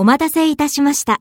お待たせいたしました。